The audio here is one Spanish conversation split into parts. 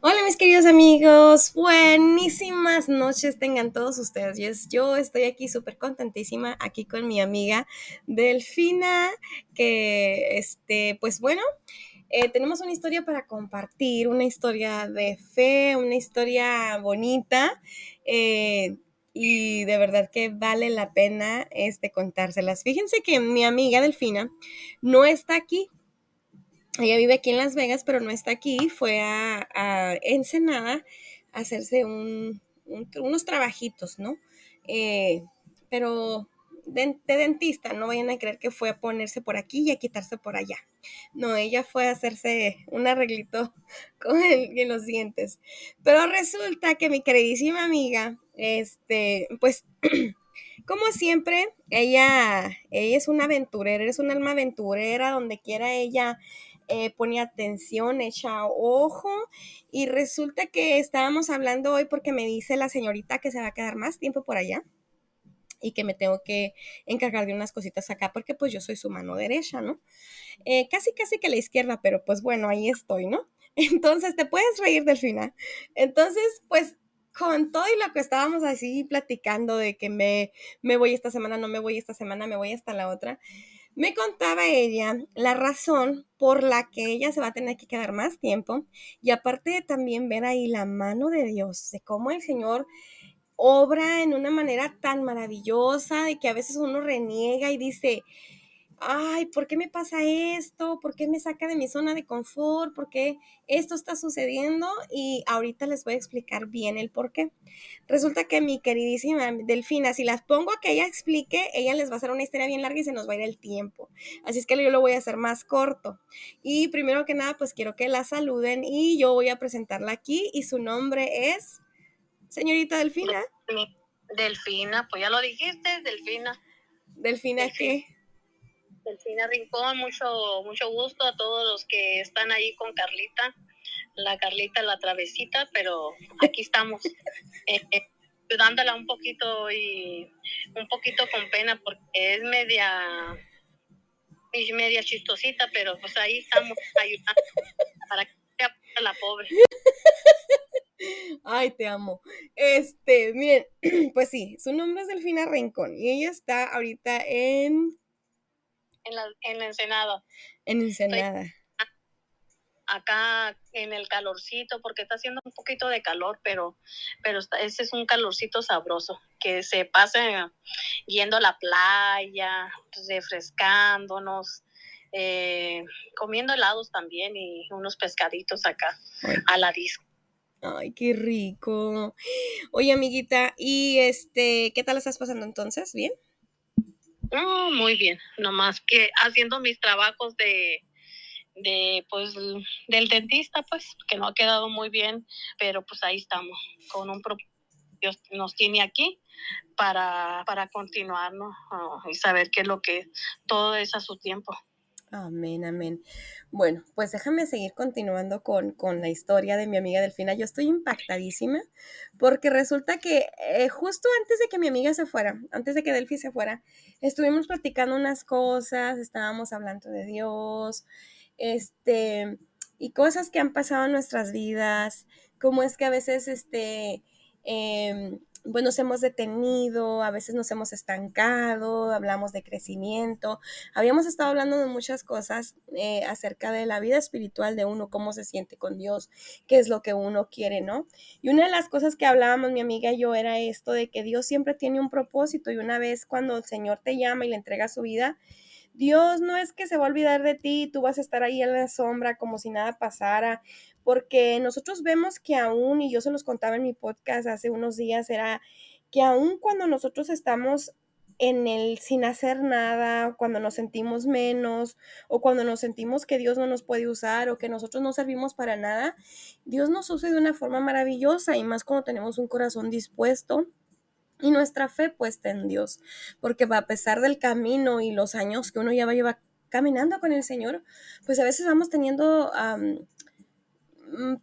Hola mis queridos amigos, buenísimas noches tengan todos ustedes. Yo estoy aquí súper contentísima aquí con mi amiga Delfina, que este, pues bueno, eh, tenemos una historia para compartir, una historia de fe, una historia bonita. Eh, y de verdad que vale la pena este, contárselas. Fíjense que mi amiga Delfina no está aquí, ella vive aquí en Las Vegas, pero no está aquí. Fue a, Ensenada a hacerse unos trabajitos, ¿no? Eh, pero de, dentista, no vayan a creer que fue a ponerse por aquí y a quitarse por allá. No, ella fue a hacerse un arreglito con los dientes. Pero resulta que mi queridísima amiga, este, pues, como siempre, ella, ella es una aventurera, es un alma aventurera, donde quiera ella eh, pone atención, echa ojo y resulta que estábamos hablando hoy porque me dice la señorita que se va a quedar más tiempo por allá y que me tengo que encargar de unas cositas acá porque pues yo soy su mano derecha, ¿no? Eh, casi, casi que la izquierda, pero pues bueno, ahí estoy, ¿no? Entonces, te puedes reír del final. Entonces, pues con todo y lo que estábamos así platicando de que me, me voy esta semana, no me voy esta semana, me voy hasta la otra, me contaba ella la razón por la que ella se va a tener que quedar más tiempo y aparte de también ver ahí la mano de Dios, de cómo el Señor obra en una manera tan maravillosa de que a veces uno reniega y dice, ay, ¿por qué me pasa esto? ¿Por qué me saca de mi zona de confort? ¿Por qué esto está sucediendo? Y ahorita les voy a explicar bien el por qué. Resulta que mi queridísima Delfina, si las pongo a que ella explique, ella les va a hacer una historia bien larga y se nos va a ir el tiempo. Así es que yo lo voy a hacer más corto. Y primero que nada, pues quiero que la saluden y yo voy a presentarla aquí y su nombre es, señorita Delfina. Delfina, pues ya lo dijiste, Delfina. Delfina, ¿qué? Delfina Rincón, mucho, mucho gusto a todos los que están ahí con Carlita, la Carlita la travesita, pero aquí estamos eh, eh, ayudándola un poquito y un poquito con pena porque es media media chistosita, pero pues ahí estamos ayudando para que sea la pobre. Ay, te amo. Este, miren, pues sí, su nombre es Delfina Rincón y ella está ahorita en en la, en Ensenada. En Ensenada. acá en el calorcito, porque está haciendo un poquito de calor, pero, pero ese es un calorcito sabroso, que se pasa yendo a la playa, refrescándonos, eh, comiendo helados también y unos pescaditos acá a la disco. Ay, qué rico. Oye, amiguita, ¿y este, qué tal estás pasando entonces? ¿Bien? Oh, muy bien, nomás que haciendo mis trabajos de, de pues del dentista pues que no ha quedado muy bien pero pues ahí estamos con un Dios nos tiene aquí para, para continuar ¿no? Oh, y saber qué es lo que todo es a su tiempo Amén, amén. Bueno, pues déjame seguir continuando con, la historia de mi amiga Delfina. Yo estoy impactadísima porque resulta que eh, justo antes de que mi amiga se fuera, antes de que Delfi se fuera, estuvimos platicando unas cosas, estábamos hablando de Dios, este, y cosas que han pasado en nuestras vidas, cómo es que a veces, este, em, pues nos hemos detenido, a veces nos hemos estancado, hablamos de crecimiento, habíamos estado hablando de muchas cosas eh, acerca de la vida espiritual de uno, cómo se siente con Dios, qué es lo que uno quiere, ¿no? Y una de las cosas que hablábamos mi amiga y yo era esto de que Dios siempre tiene un propósito y una vez cuando el Señor te llama y le entrega su vida, Dios no es que se va a olvidar de ti, tú vas a estar ahí en la sombra como si nada pasara, porque nosotros vemos que aún, y yo se los contaba en mi podcast hace unos días, era que aún cuando nosotros estamos en el sin hacer nada, cuando nos sentimos menos o cuando nos sentimos que Dios no nos puede usar o que nosotros no servimos para nada, Dios nos usa de una forma maravillosa y más cuando tenemos un corazón dispuesto y nuestra fe puesta en Dios, porque a pesar del camino y los años que uno ya va a llevar caminando con el Señor, pues a veces vamos teniendo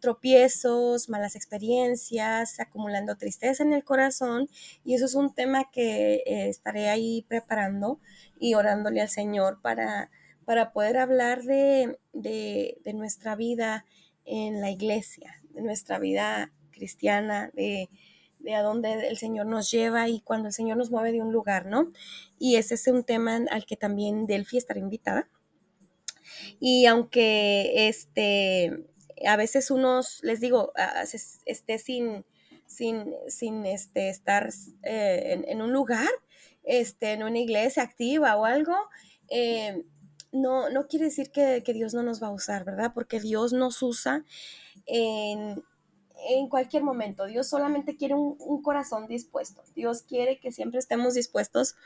tropiezos, malas experiencias, acumulando tristeza en el corazón y eso es un tema que eh, estaré ahí preparando y orándole al Señor para, para poder hablar de, de, de nuestra vida en la iglesia, nuestra vida cristiana, de, de a dónde el Señor nos lleva y cuando el Señor nos mueve de un lugar, ¿no? Y ese es un tema al que también Delphi estará invitada. Y aunque este, a veces unos, les digo, esté sin, sin, sin este, estar eh, en, un lugar, este, en una iglesia activa o algo, eh, no, no quiere decir que, que, Dios no nos va a usar, ¿verdad? Porque Dios nos usa en, en cualquier momento. Dios solamente quiere un, corazón dispuesto. Dios quiere que siempre estemos dispuestos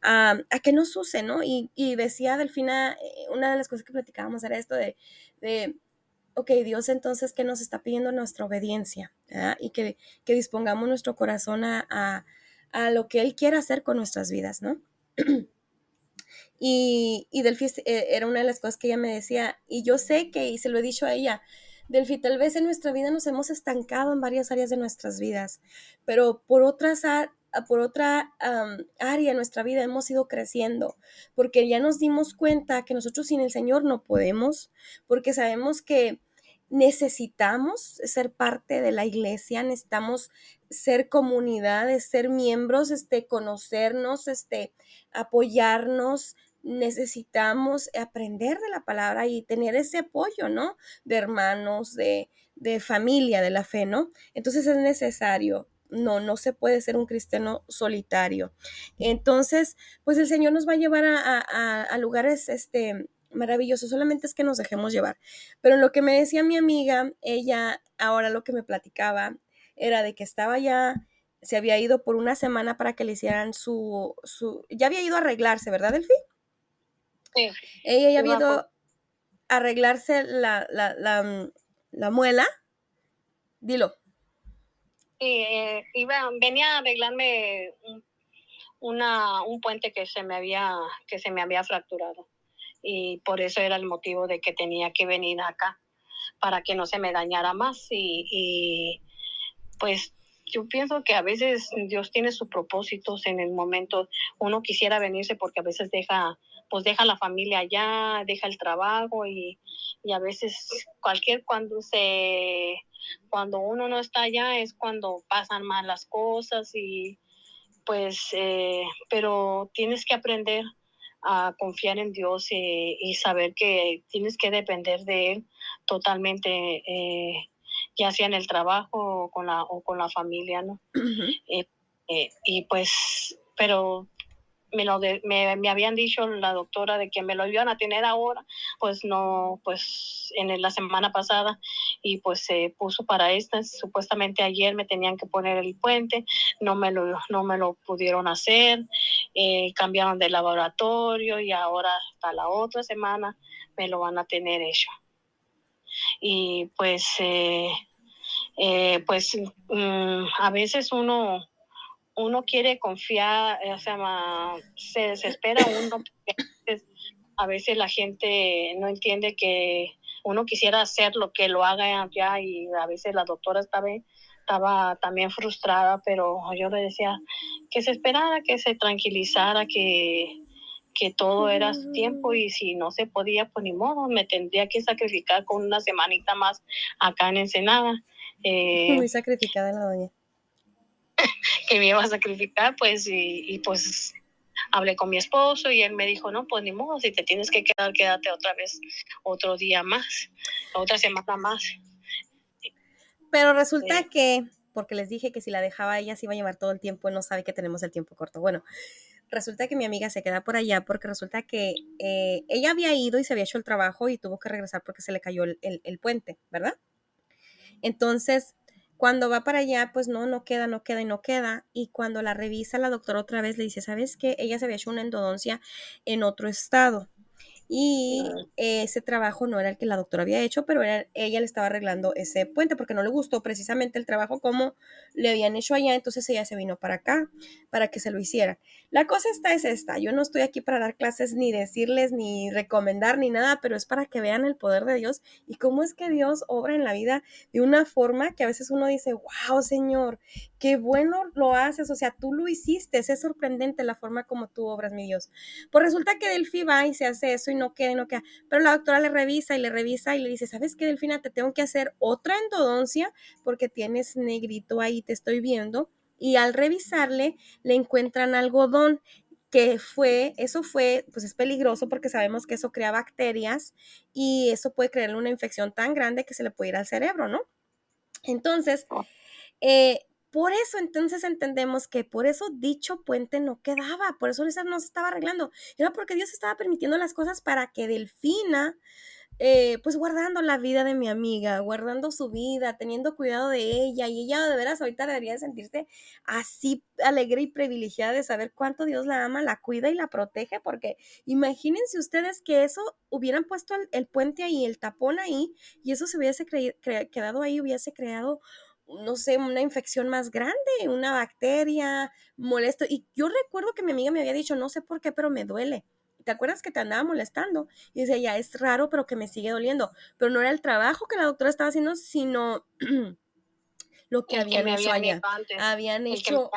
a, que nos use, ¿no? Y, decía Delfina, eh, una de las cosas que platicábamos era esto de ok, Dios entonces, ¿qué nos está pidiendo nuestra obediencia? Y que, dispongamos nuestro corazón a, lo que Él quiere hacer con nuestras vidas, ¿no? y, y Delphi eh, era una de las cosas que ella me decía, y yo sé que, y se lo he dicho a ella, Delphi, tal vez en nuestra vida nos hemos estancado en varias áreas de nuestras vidas, pero por otras por otra área de nuestra vida hemos ido creciendo, porque ya nos dimos cuenta que nosotros sin el Señor no podemos, porque sabemos que necesitamos ser parte de la iglesia, necesitamos ser comunidades, ser miembros, este, conocernos, este, apoyarnos, necesitamos aprender de la palabra y tener ese apoyo, ¿no? De hermanos, de, de familia, de la fe, ¿no? Entonces es necesario. No, no se puede ser un cristiano solitario. Entonces, pues el Señor nos va a llevar a, a, lugares este, maravillosos, solamente es que nos dejemos llevar. Pero lo que me decía mi amiga, ella ahora lo que me platicaba era de que estaba ya, se había ido por una semana para que le hicieran su, su ya había ido a arreglarse, ¿verdad, Delfi? Ella ya había ido a arreglarse la, la, la, mm, la muela. Dilo. Sí, eh, iba, venía a arreglarme un, una, un puente que se me había, que se me había fracturado. Y por eso era el motivo de que tenía que venir acá, para que no se me dañara más. Y, y pues yo pienso que a veces Dios tiene sus propósitos en el momento. Uno quisiera venirse porque a veces deja pues deja la familia allá, deja el trabajo y, a veces cualquier cuando se cuando uno no está allá es cuando pasan mal las cosas y pues eh, pero tienes que aprender a confiar en Dios y, saber que tienes que depender de Él totalmente, eh, ya sea en el trabajo o con la, o con la familia, ¿no? Eh, y pues, pero me lo me, me, habían dicho la doctora de que me lo iban a tener ahora, pues no, pues en la semana pasada y pues se puso para esta, supuestamente ayer me tenían que poner el puente, no me lo, no me lo pudieron hacer, eh, cambiaron de laboratorio y ahora hasta la otra semana me lo van a tener hecho. Y pues, eh, eh, pues mm, a veces uno uno quiere confiar, o sea, se desespera uno, a veces la gente no entiende que uno quisiera hacer lo que lo haga ya y a veces la doctora estaba, estaba también frustrada, pero yo le decía que se esperara, que se tranquilizara, que, que todo era su tiempo y si no se podía, pues ni modo, me tendría que sacrificar con una semanita más acá en Ensenada. Eh, Muy sacrificada la doña que me iba a sacrificar, pues, y, pues hablé con mi esposo y él me dijo, no, pues ni modo, si te tienes que quedar, quédate otra vez otro día más, otra semana más. Pero resulta que, porque les dije que si la dejaba ella se iba a llevar todo el tiempo, no sabe que tenemos el tiempo corto. Bueno, resulta que mi amiga se queda por allá porque resulta que eh, ella había ido y se había hecho el trabajo y tuvo que regresar porque se le cayó el, el puente, ¿verdad? Entonces, cuando va para allá, pues no, no queda, no queda y no queda. Y cuando la revisa la doctora otra vez, le dice, ¿sabes qué? Ella se había hecho una endodoncia en otro estado y ese trabajo no era el que la doctora había hecho, pero ella le estaba arreglando ese puente porque no le gustó precisamente el trabajo como le habían hecho allá, entonces ella se vino para acá para que se lo hiciera. La cosa esta es esta, yo no estoy aquí para dar clases ni decirles ni recomendar ni nada, pero es para que vean el poder de Dios y cómo es que Dios obra en la vida de una forma que a veces uno dice, wow, Señor, qué bueno lo haces, o sea, tú lo hiciste, es sorprendente la forma como tú obras, mi Dios. Pues resulta que Delphi va y se hace eso y no queda y no queda. Pero la doctora le revisa y le revisa y le dice, ¿sabes qué, Delfina? Te tengo que hacer otra endodoncia porque tienes negrito ahí, te estoy viendo. Y al revisarle, le encuentran algodón que fue, eso fue, pues es peligroso porque sabemos que eso crea bacterias y eso puede crearle una infección tan grande que se le puede ir al cerebro, ¿no? Entonces, oh. eh, por eso entonces entendemos que por eso dicho puente no quedaba, por eso no se estaba arreglando, era porque Dios estaba permitiendo las cosas para que Delfina eh, pues guardando la vida de mi amiga, guardando su vida, teniendo cuidado de ella y ella de veras ahorita debería de sentirse así alegre y privilegiada de saber cuánto Dios la ama, la cuida y la protege, porque imagínense ustedes que eso hubieran puesto el, puente ahí, el tapón ahí y eso se hubiese quedado ahí, hubiese creado no sé, una infección más grande, una bacteria, molesto. Y yo recuerdo que mi amiga me había dicho, no sé por qué, pero me duele. ¿te acuerdas que te andaba molestando? Y dice, ya es raro, pero que me sigue doliendo. Pero no era el trabajo que la doctora estaba haciendo, sino lo que habían hecho allá. Habían hecho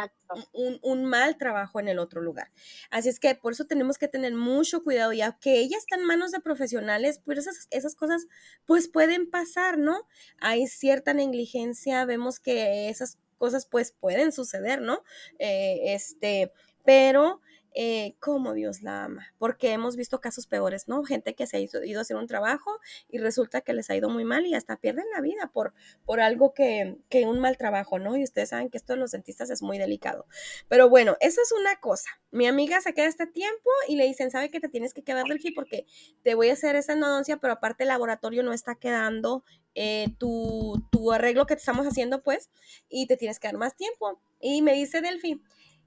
un, mal trabajo en el otro lugar. Así es que por eso tenemos que tener mucho cuidado, ya que ella está en manos de profesionales, pues esas, esas cosas pues pueden pasar, ¿no? Hay cierta negligencia, vemos que esas cosas pues pueden suceder, ¿no? Eh, este, pero eh, cómo Dios la ama, porque hemos visto casos peores, ¿no? Gente que se ha ido, a hacer un trabajo y resulta que les ha ido muy mal y hasta pierden la vida por, por algo que, que un mal trabajo, ¿no? Y ustedes saben que esto de los dentistas es muy delicado. Pero bueno, eso es una cosa. Mi amiga se queda este tiempo y le dicen, ¿sabe que te tienes que quedar del aquí porque te voy a hacer esa endodoncia, pero aparte el laboratorio no está quedando eh, tu, tu arreglo que te estamos haciendo, pues, y te tienes que dar más tiempo. Y me dice Delphi,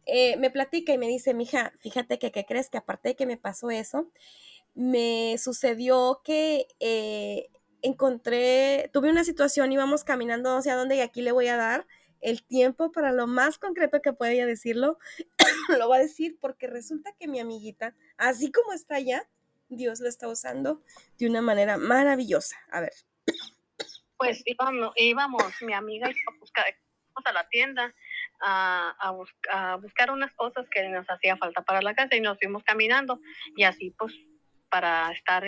eh, me platica y me dice, mija, fíjate que, ¿qué crees? Que aparte de que me pasó eso, me sucedió que eh, encontré, tuve una situación, íbamos caminando hacia dónde y aquí le voy a dar el tiempo para lo más concreto que pueda decirlo, lo va a decir porque resulta que mi amiguita, así como está allá, Dios lo está usando de una manera maravillosa. A ver. Pues íbamos, íbamos mi amiga y a la tienda a, buscar unas cosas que nos hacía falta para la casa y nos fuimos caminando. Y así pues para estar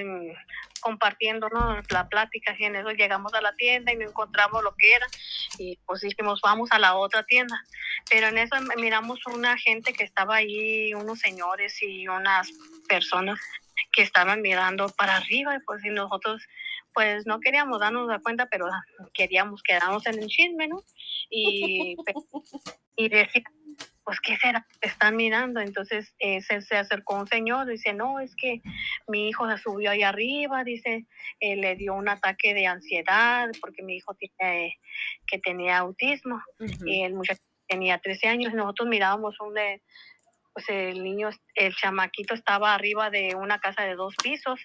compartiendo la plática y en eso llegamos a la tienda y no encontramos lo que era. Y pues dijimos vamos a la otra tienda pero en eso miramos una gente que estaba ahí unos señores y unas personas que estaban mirando para arriba. Y pues y nosotros pues no queríamos darnos la cuenta, pero queríamos quedarnos en el chisme, ¿no? Y, y decir, pues, ¿qué será? Están mirando. Entonces eh, se, se, acercó un señor, dice, no, es que mi hijo se subió ahí arriba, dice, eh, le dio un ataque de ansiedad porque mi hijo tiene, que tenía autismo y el muchacho tenía 13 años. Nosotros mirábamos un de, pues el niño, el chamaquito estaba arriba de una casa de dos pisos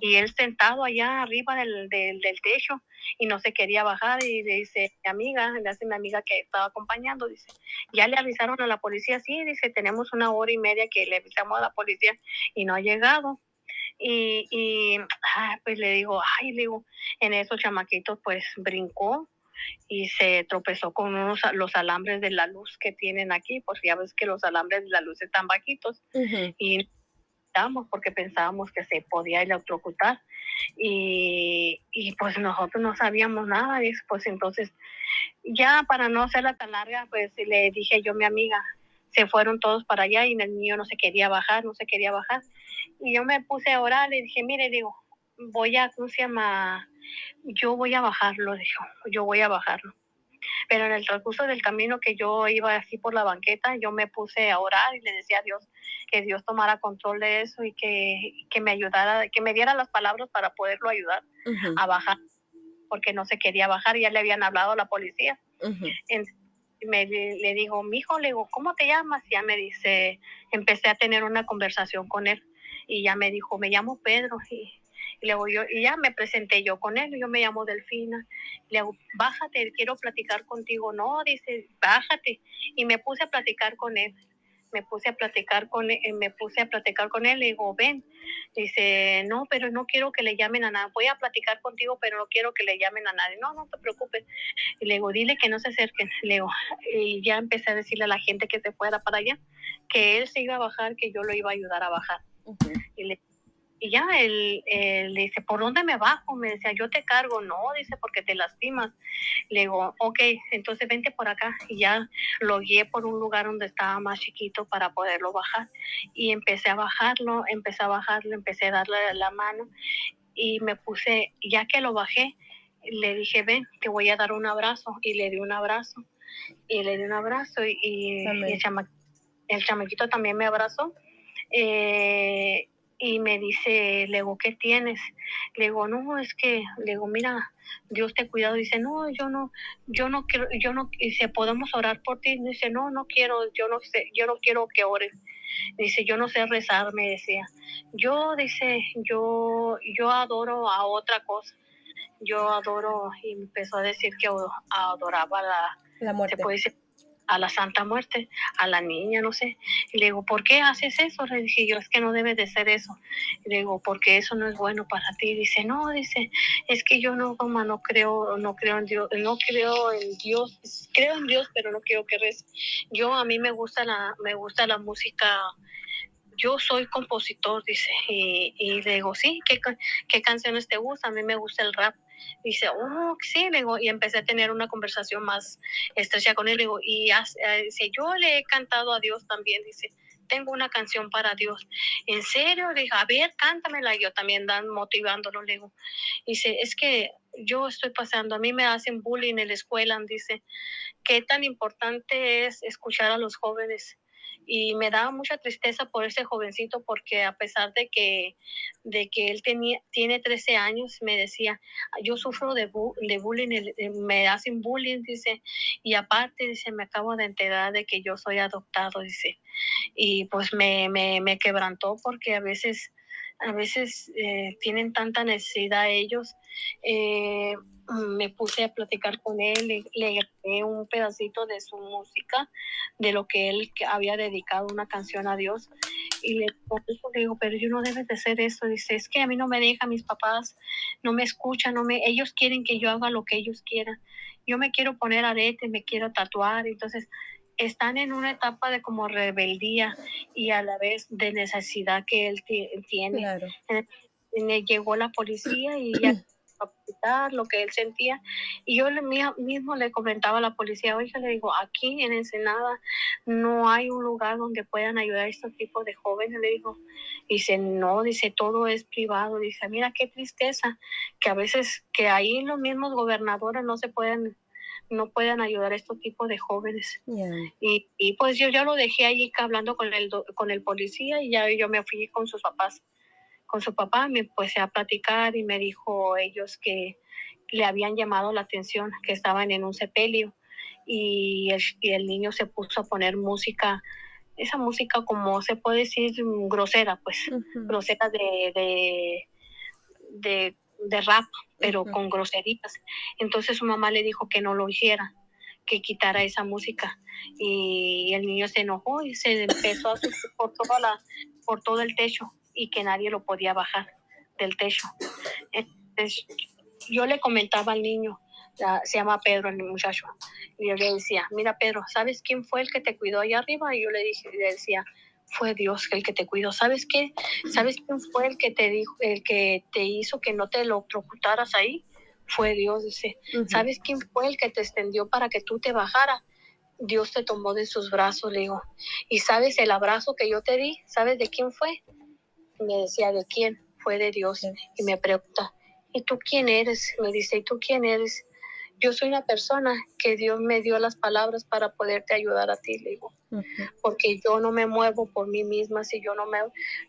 y él sentado allá arriba del, del, techo y no se quería bajar y le dice mi amiga, le hace mi amiga que estaba acompañando, dice, ya le avisaron a la policía, sí, dice, tenemos una hora y media que le avisamos a la policía y no ha llegado. Y, y ah, pues le digo, ay, le digo, en esos chamaquitos pues brincó y se tropezó con unos los alambres de la luz que tienen aquí, pues ya ves que los alambres de la luz están bajitos y porque pensábamos que se podía electrocutar y, y pues nosotros no sabíamos nada y pues entonces ya para no hacerla tan larga pues le dije yo a mi amiga se fueron todos para allá y el niño no se quería bajar no se quería bajar. Y yo me puse a orar le dije mire digo voy a ¿cómo se llama? yo voy a bajarlo dijo yo voy a bajarlo pero en el transcurso del camino que yo iba así por la banqueta, yo me puse a orar y le decía a Dios que Dios tomara control de eso y que, que me ayudara, que me diera las palabras para poderlo ayudar a bajar, porque no se quería bajar, ya le habían hablado a la policía. me, le digo, mi hijo, le digo, ¿cómo te llamas? Y ya me dice, empecé a tener una conversación con él y ya me dijo, me llamo Pedro. Y, y, luego yo, y ya me presenté yo con él, yo me llamo Delfina. Le digo, bájate, quiero platicar contigo. No, dice, bájate. Y me puse a platicar con él. Me puse a platicar con él, me puse a platicar con él, le digo, ven. Dice, no, pero no quiero que le llamen a nadie. Voy a platicar contigo, pero no quiero que le llamen a nadie. No, no te preocupes. Y le digo, dile que no se acerquen. Le digo, y ya empecé a decirle a la gente que se fuera para allá, que él se iba a bajar, que yo lo iba a ayudar a bajar. Y le y ya él, él, dice, ¿por dónde me bajo? Me decía, yo te cargo. No, dice, porque te lastimas. Le digo, ok, entonces vente por acá. Y ya lo guié por un lugar donde estaba más chiquito para poderlo bajar. Y empecé a bajarlo, empecé a bajarlo, empecé a darle la mano y me puse, ya que lo bajé, le dije, ven, te voy a dar un abrazo. Y le di un abrazo. Y le di un abrazo y, y el, chama, el chamaquito también me abrazó. Eh, y me dice, le digo, ¿qué tienes? Le digo, no, es que, le digo, mira, Dios te cuidado. Dice, no, yo no, yo no quiero, yo no, dice, podemos orar por ti. Dice, no, no quiero, yo no sé, yo no quiero que ores. Dice, yo no sé rezar, me decía. Yo, dice, yo, yo adoro a otra cosa. Yo adoro, y empezó a decir que adoraba la, la muerte. Se puede decir, a la Santa Muerte, a la niña, no sé. Y le digo, ¿por qué haces eso? Le dije yo, es que no debe de ser eso. Y le digo, porque eso no es bueno para ti. dice, no, dice, es que yo no, como no creo, no creo en Dios, no creo en Dios, creo en Dios, pero no quiero que reza. Yo, a mí me gusta la, me gusta la música yo soy compositor, dice, y, y le digo, sí, ¿qué, ¿qué canciones te gustan? A mí me gusta el rap. Dice, oh, sí, le digo, y empecé a tener una conversación más estrecha con él. Le digo, y eh, dice, yo le he cantado a Dios también, dice, tengo una canción para Dios. ¿En serio? Le digo, a ver, cántamela. Yo también dan motivándolo, le digo. Dice, es que yo estoy pasando, a mí me hacen bullying en la escuela, dice, ¿qué tan importante es escuchar a los jóvenes? Y me daba mucha tristeza por ese jovencito porque a pesar de que, de que él tenía, tiene 13 años, me decía, yo sufro de, de bullying, me hacen bullying, dice, y aparte, dice, me acabo de enterar de que yo soy adoptado, dice, y pues me, me, me quebrantó porque a veces a veces eh, tienen tanta necesidad ellos. Eh, me puse a platicar con él, le, le grabé un pedacito de su música, de lo que él había dedicado una canción a Dios. Y le, digo, pero yo no debe de ser eso. Dice, es que a mí no me deja, mis papás no me escuchan, no me, ellos quieren que yo haga lo que ellos quieran. Yo me quiero poner arete, me quiero tatuar. Entonces, están en una etapa de como rebeldía y a la vez de necesidad que él tiene. Claro. Llegó la policía y ya lo que él sentía. Y yo mismo le comentaba a la policía, oiga, le digo, aquí en Ensenada no hay un lugar donde puedan ayudar a estos tipos de jóvenes, le digo. Dice, no, dice, todo es privado. Dice, mira qué tristeza, que a veces, que ahí los mismos gobernadores no se pueden no puedan ayudar a estos tipos de jóvenes. Y, y, pues yo ya lo dejé allí hablando con el, con el policía y ya yo me fui con sus papás con su papá, me puse a platicar y me dijo ellos que le habían llamado la atención, que estaban en un sepelio. Y el, y el niño se puso a poner música, esa música como se puede decir grosera, pues grosera de, de, de, de rap, pero con groserías. Entonces su mamá le dijo que no lo hiciera que quitara esa música. Y el niño se enojó y se empezó a subir por toda la por todo el techo y que nadie lo podía bajar del techo. Entonces, yo le comentaba al niño, se llama Pedro el muchacho, y yo le decía, mira Pedro, ¿sabes quién fue el que te cuidó allá arriba? Y yo le, dije, le decía, fue Dios el que te cuidó. ¿Sabes qué? ¿Sabes quién fue el que te dijo, el que te hizo que no te lo ocultaras ahí? Fue Dios, dice. ¿Sabes quién fue el que te extendió para que tú te bajaras? Dios te tomó de sus brazos, le digo. ¿Y sabes el abrazo que yo te di? ¿Sabes de quién fue? Me decía, ¿de quién? Fue de Dios. Y me pregunta, ¿y tú quién eres? Me dice, ¿y tú quién eres? Yo soy una persona que Dios me dio las palabras para poderte ayudar a ti, le digo. Porque yo no me muevo por mí misma, si yo no me,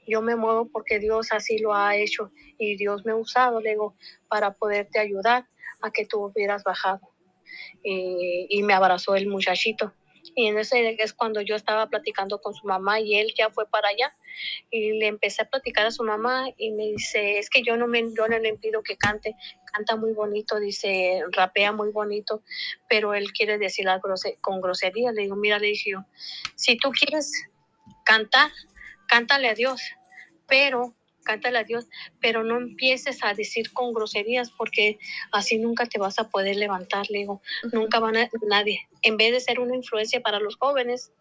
yo me muevo porque Dios así lo ha hecho y Dios me ha usado, le digo, para poderte ayudar a que tú hubieras bajado. Y, y me abrazó el muchachito y en ese es cuando yo estaba platicando con su mamá y él ya fue para allá. Y le empecé a platicar a su mamá y me dice, es que yo no, me, yo no le impido que cante, canta muy bonito, dice, rapea muy bonito, pero él quiere decir algo con grosería. Le digo, mira, le dije yo, si tú quieres cantar, cántale a Dios, pero cántale a Dios, pero no empieces a decir con groserías porque así nunca te vas a poder levantar, le digo, nunca van a nadie. En vez de ser una influencia para los jóvenes,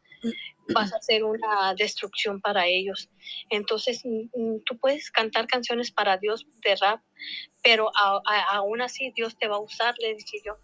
vas a hacer una destrucción para ellos. Entonces, mm, mm, tú puedes cantar canciones para Dios de rap, pero aún así Dios te va a usar, le dije yo.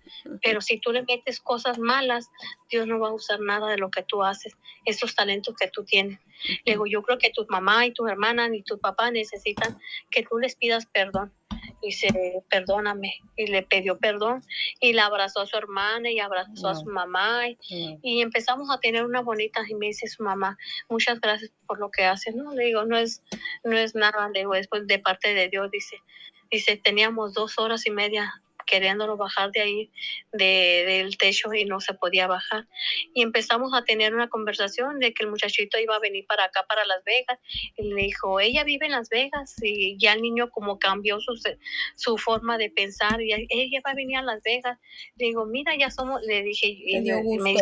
Pero si tú le metes cosas malas, Dios no va a usar nada de lo que tú haces, esos talentos que tú tienes. Le digo, yo creo que tu mamá y tu hermana y tu papá necesitan que tú les pidas perdón dice, perdóname, y le pidió perdón, y la abrazó a su hermana y abrazó a su mamá, y, empezamos a tener una bonita, y me dice su mamá, muchas gracias por lo que haces, no, le digo, no es, no es nada, le digo, después de parte de Dios, dice, dice, teníamos dos horas y media queriéndolo bajar de ahí, de, del techo y no se podía bajar. Y empezamos a tener una conversación de que el muchachito iba a venir para acá, para Las Vegas. Y le dijo, ella vive en Las Vegas y ya el niño como cambió su, su forma de pensar y ella va a venir a Las Vegas. Le digo, mira, ya somos, le dije, y me,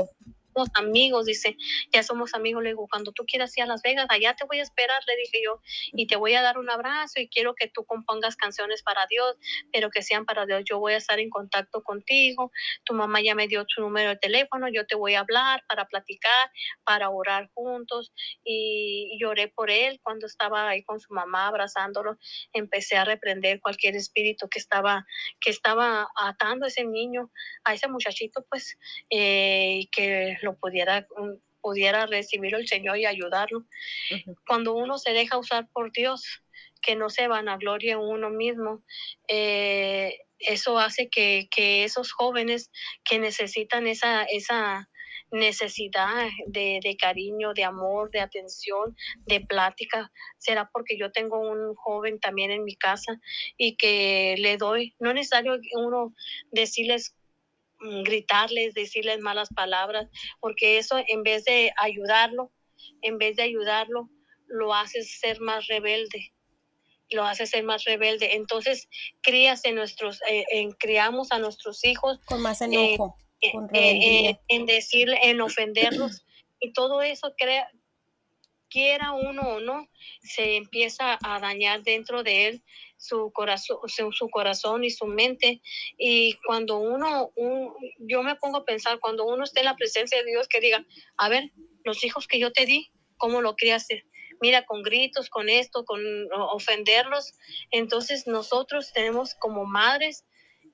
somos amigos, dice, ya somos amigos, le digo, cuando tú quieras ir a Las Vegas, allá te voy a esperar, le dije yo, y te voy a dar un abrazo y quiero que tú compongas canciones para Dios, pero que sean para Dios. Yo voy a estar en contacto contigo, tu mamá ya me dio tu número de teléfono, yo te voy a hablar para platicar, para orar juntos, y lloré por él cuando estaba ahí con su mamá abrazándolo, empecé a reprender cualquier espíritu que estaba, que estaba atando a ese niño, a ese muchachito, pues, eh, que lo pudiera, pudiera recibir el Señor y ayudarlo. Cuando uno se deja usar por Dios, que no se vanaglorie en uno mismo, eh, eso hace que, que, esos jóvenes que necesitan esa, esa necesidad de, de, cariño, de amor, de atención, de plática, será porque yo tengo un joven también en mi casa y que le doy, no es necesario uno decirles Mm, gritarles, decirles malas palabras, porque eso en vez de ayudarlo, en vez de ayudarlo, lo hace ser más rebelde lo hace ser más rebelde. Entonces, crías en nuestros, eh, en, criamos a nuestros hijos con más enojo, eh, eh, en decirle, en ofenderlos, y todo eso crea, quiera uno o no, se empieza a dañar dentro de él su corazón, su, corazón y su mente. Y cuando uno, yo me pongo a pensar, cuando uno esté en la presencia de Dios, que diga, a ver, los hijos que yo te di, ¿cómo lo criaste? Mira, con gritos, con esto, con ofenderlos. Entonces nosotros tenemos como madres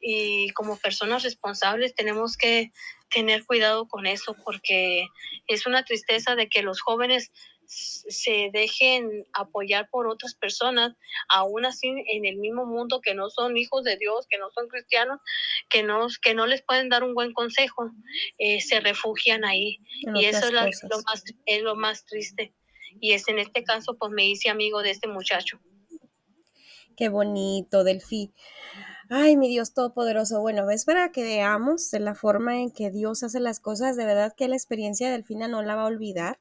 y como personas responsables tenemos que tener cuidado con eso porque es una tristeza de que los jóvenes se dejen apoyar por otras personas, aún así en el mismo mundo que no son hijos de Dios, que no son cristianos, que no, que no les pueden dar un buen consejo, eh, se refugian ahí. y eso es, lo más, es lo más triste. Y es en este caso, pues me hice amigo de este muchacho. Qué bonito, Delfi. Ay, mi Dios Todopoderoso. Bueno, es para que veamos de la forma en que Dios hace las cosas. De verdad que la experiencia de Delfina no la va a olvidar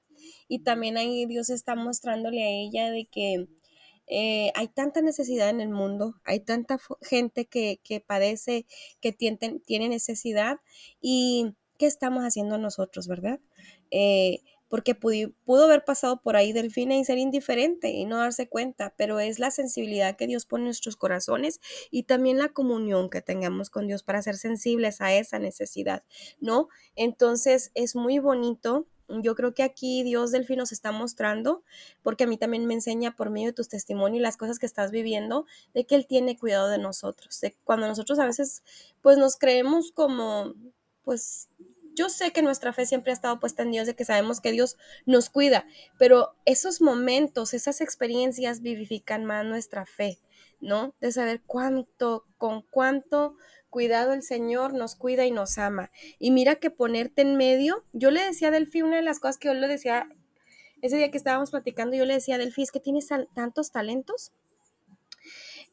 y también ahí Dios está mostrándole a ella de que eh, hay tanta necesidad en el mundo, hay tanta gente que, padece, que tiene, necesidad y ¿qué estamos haciendo nosotros, verdad? Eh, porque pudo, haber pasado por ahí Delfina y ser indiferente y no darse cuenta, pero es la sensibilidad que Dios pone en nuestros corazones y también la comunión que tengamos con Dios para ser sensibles a esa necesidad, ¿no? Entonces es muy bonito yo creo que aquí Dios Delfín nos está mostrando, porque a mí también me enseña por medio de tus testimonios y las cosas que estás viviendo, de que Él tiene cuidado de nosotros. De cuando nosotros a veces, pues nos creemos como, pues yo sé que nuestra fe siempre ha estado puesta en Dios, de que sabemos que Dios nos cuida, pero esos momentos, esas experiencias vivifican más nuestra fe, ¿no? De saber cuánto, con cuánto cuidado el Señor nos cuida y nos ama. Y mira que ponerte en medio, yo le decía a Delfi, una de las cosas que yo le decía ese día que estábamos platicando, yo le decía a Delfi, es que tienes tantos talentos.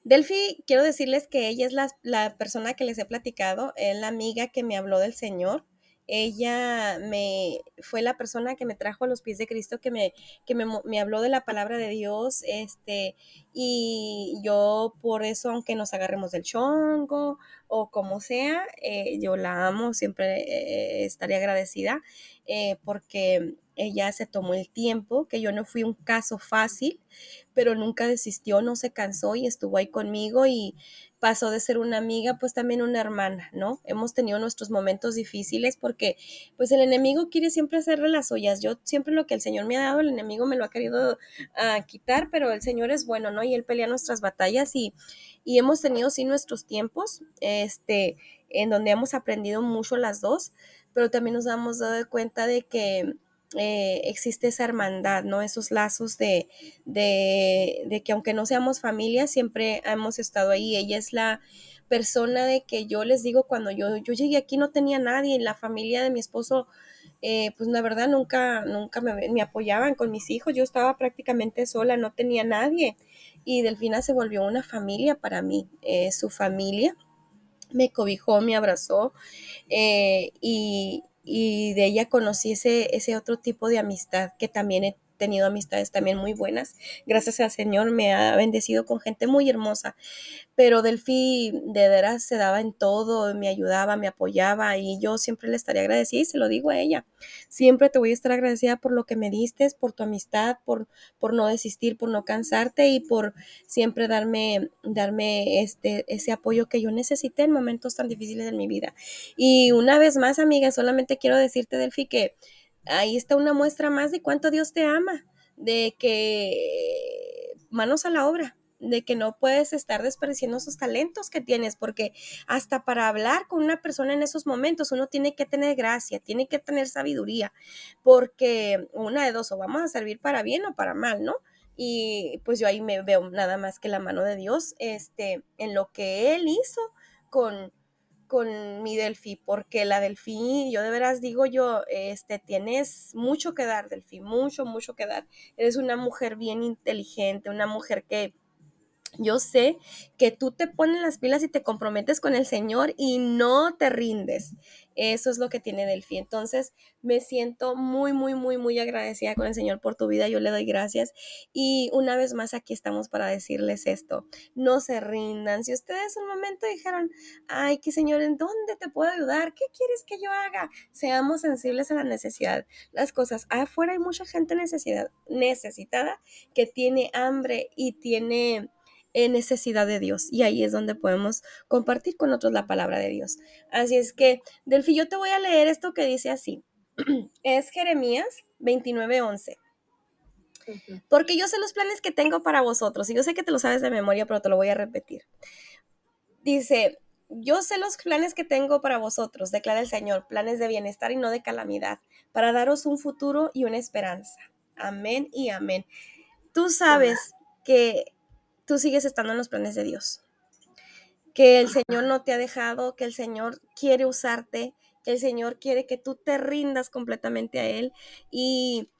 Delfi, quiero decirles que ella es la, la persona que les he platicado, es la amiga que me habló del Señor ella me fue la persona que me trajo a los pies de Cristo, que me, que me, me, habló de la palabra de Dios, este, y yo por eso, aunque nos agarremos del chongo o como sea, eh, yo la amo, siempre eh, estaré agradecida, eh, porque ella se tomó el tiempo, que yo no fui un caso fácil, pero nunca desistió, no se cansó y estuvo ahí conmigo y pasó de ser una amiga, pues también una hermana, ¿no? Hemos tenido nuestros momentos difíciles porque pues el enemigo quiere siempre hacerle las ollas. Yo siempre lo que el Señor me ha dado, el enemigo me lo ha querido ah, quitar, pero el Señor es bueno, ¿no? Y Él pelea nuestras batallas y, y hemos tenido sí nuestros tiempos, este, en donde hemos aprendido mucho las dos, pero también nos damos dado cuenta de que eh, existe esa hermandad, ¿no? Esos lazos de, de, de, que aunque no seamos familia, siempre hemos estado ahí. Ella es la persona de que yo les digo, cuando yo, yo llegué aquí no tenía nadie, la familia de mi esposo, eh, pues la verdad nunca, nunca me, apoyaban con mis hijos, yo estaba prácticamente sola, no tenía nadie. Y Delfina se volvió una familia para mí, eh, su familia me cobijó, me abrazó y, y de ella conocí ese, ese otro tipo de amistad que también tenido amistades también muy buenas. Gracias al Señor me ha bendecido con gente muy hermosa. Pero Delphi de veras se daba en todo, me ayudaba, me apoyaba y yo siempre le estaría agradecida y se lo digo a ella. Siempre te voy a estar agradecida por lo que me diste, por tu amistad, por, por no desistir, por no cansarte y por siempre darme, darme este, ese apoyo que yo necesité en momentos tan difíciles de mi vida. Y una vez más, amiga, solamente quiero decirte, Delphi, que ahí está una muestra más de cuánto Dios te ama, de que manos a la obra, de que no puedes estar desperdiciando esos talentos que tienes, porque hasta para hablar con una persona en esos momentos uno tiene que tener gracia, tiene que tener sabiduría, porque una de dos, o vamos a servir para bien o para mal, ¿no? Y pues yo ahí me veo nada más que la mano de Dios, este, en lo que Él hizo con, con mi Delfi, porque la Delfi, yo de veras digo yo, este, tienes mucho que dar, Delfi, mucho, mucho que dar. Eres una mujer bien inteligente, una mujer que yo sé que tú te pones las pilas y te comprometes con el Señor y no te rindes. Eso es lo que tiene Delphi. Entonces, me siento muy, muy, muy, muy agradecida con el Señor por tu vida. Yo le doy gracias. Y una vez más, aquí estamos para decirles esto. No se rindan. Si ustedes un momento dijeron, ay, que Señor, ¿en dónde te puedo ayudar? ¿Qué quieres que yo haga? Seamos sensibles a la necesidad. Las cosas, afuera hay mucha gente necesidad, necesitada que tiene hambre y tiene necesidad de Dios. Y ahí es donde podemos compartir con otros la palabra de Dios. Así es que, Delfi, yo te voy a leer esto que dice así. es Jeremías 29:11. Porque yo sé los planes que tengo para vosotros. Y yo sé que te lo sabes de memoria, pero te lo voy a repetir. Dice, yo sé los planes que tengo para vosotros, declara el Señor, planes de bienestar y no de calamidad, para daros un futuro y una esperanza. Amén y amén. Tú sabes que tú sigues estando en los planes de Dios. Que el Señor no te ha dejado, que el Señor quiere usarte, que el Señor quiere que tú te rindas completamente a Él. Y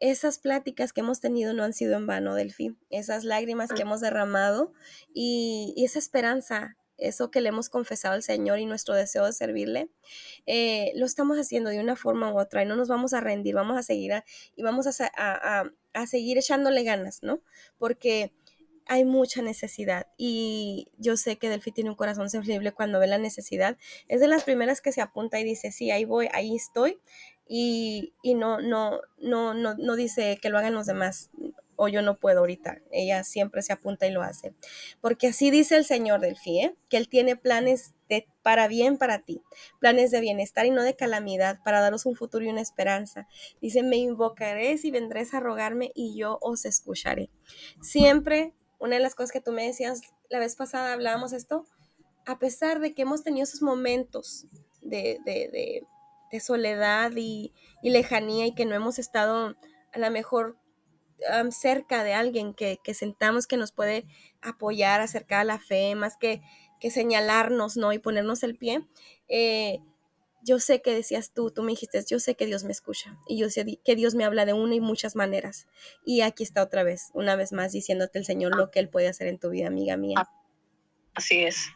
esas pláticas que hemos tenido no han sido en vano, Delfi. Esas lágrimas que hemos derramado y, esa esperanza eso que le hemos confesado al Señor y nuestro deseo de servirle, eh, lo estamos haciendo de una forma u otra y no nos vamos a rendir, vamos a seguir y vamos a, a, a, seguir echándole ganas, ¿no? Porque hay mucha necesidad y yo sé que Delphi tiene un corazón sensible cuando ve la necesidad. Es de las primeras que se apunta y dice, sí, ahí voy, ahí estoy y, no, no, no, no, no dice que lo hagan los demás o yo no puedo ahorita. Ella siempre se apunta y lo hace. Porque así dice el Señor Delphi, ¿eh? que Él tiene planes de, para bien para ti, planes de bienestar y no de calamidad, para daros un futuro y una esperanza. Dice, me invocaréis y vendréis a rogarme y yo os escucharé. Siempre una de las cosas que tú me decías la vez pasada, hablábamos esto, a pesar de que hemos tenido esos momentos de, de, de, soledad y, y, lejanía y que no hemos estado a lo mejor cerca de alguien que, que, sentamos que nos puede apoyar, acercar a la fe, más que, que señalarnos, ¿no? Y ponernos el pie. Eh, yo sé que decías tú, tú me dijiste, yo sé que Dios me escucha y yo sé que Dios me habla de una y muchas maneras. Y aquí está otra vez, una vez más diciéndote el Señor lo que Él puede hacer en tu vida, amiga mía. Ah, así es.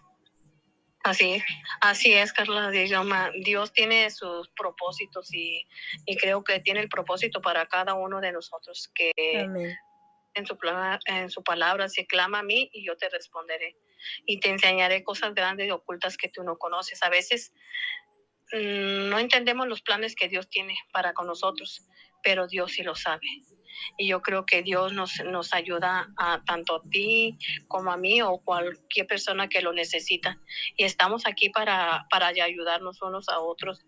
Así, así es, Carla. Dios tiene sus propósitos y, y, creo que tiene el propósito para cada uno de nosotros que En, su, en su palabra se clama a mí y yo te responderé y te enseñaré cosas grandes y ocultas que tú no conoces. A veces no entendemos los planes que Dios tiene para con nosotros, pero Dios sí lo sabe. y yo creo que Dios nos, nos ayuda a tanto a ti como a mí o cualquier persona que lo necesita. Y estamos aquí para, para ayudarnos unos a otros.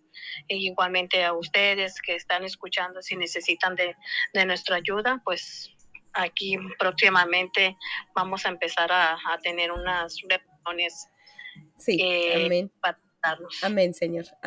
E igualmente a ustedes que están escuchando, si necesitan de, de nuestra ayuda, pues aquí próximamente vamos a empezar a, a tener unas reuniones Sí, amén. para darnos. Amén, Señor.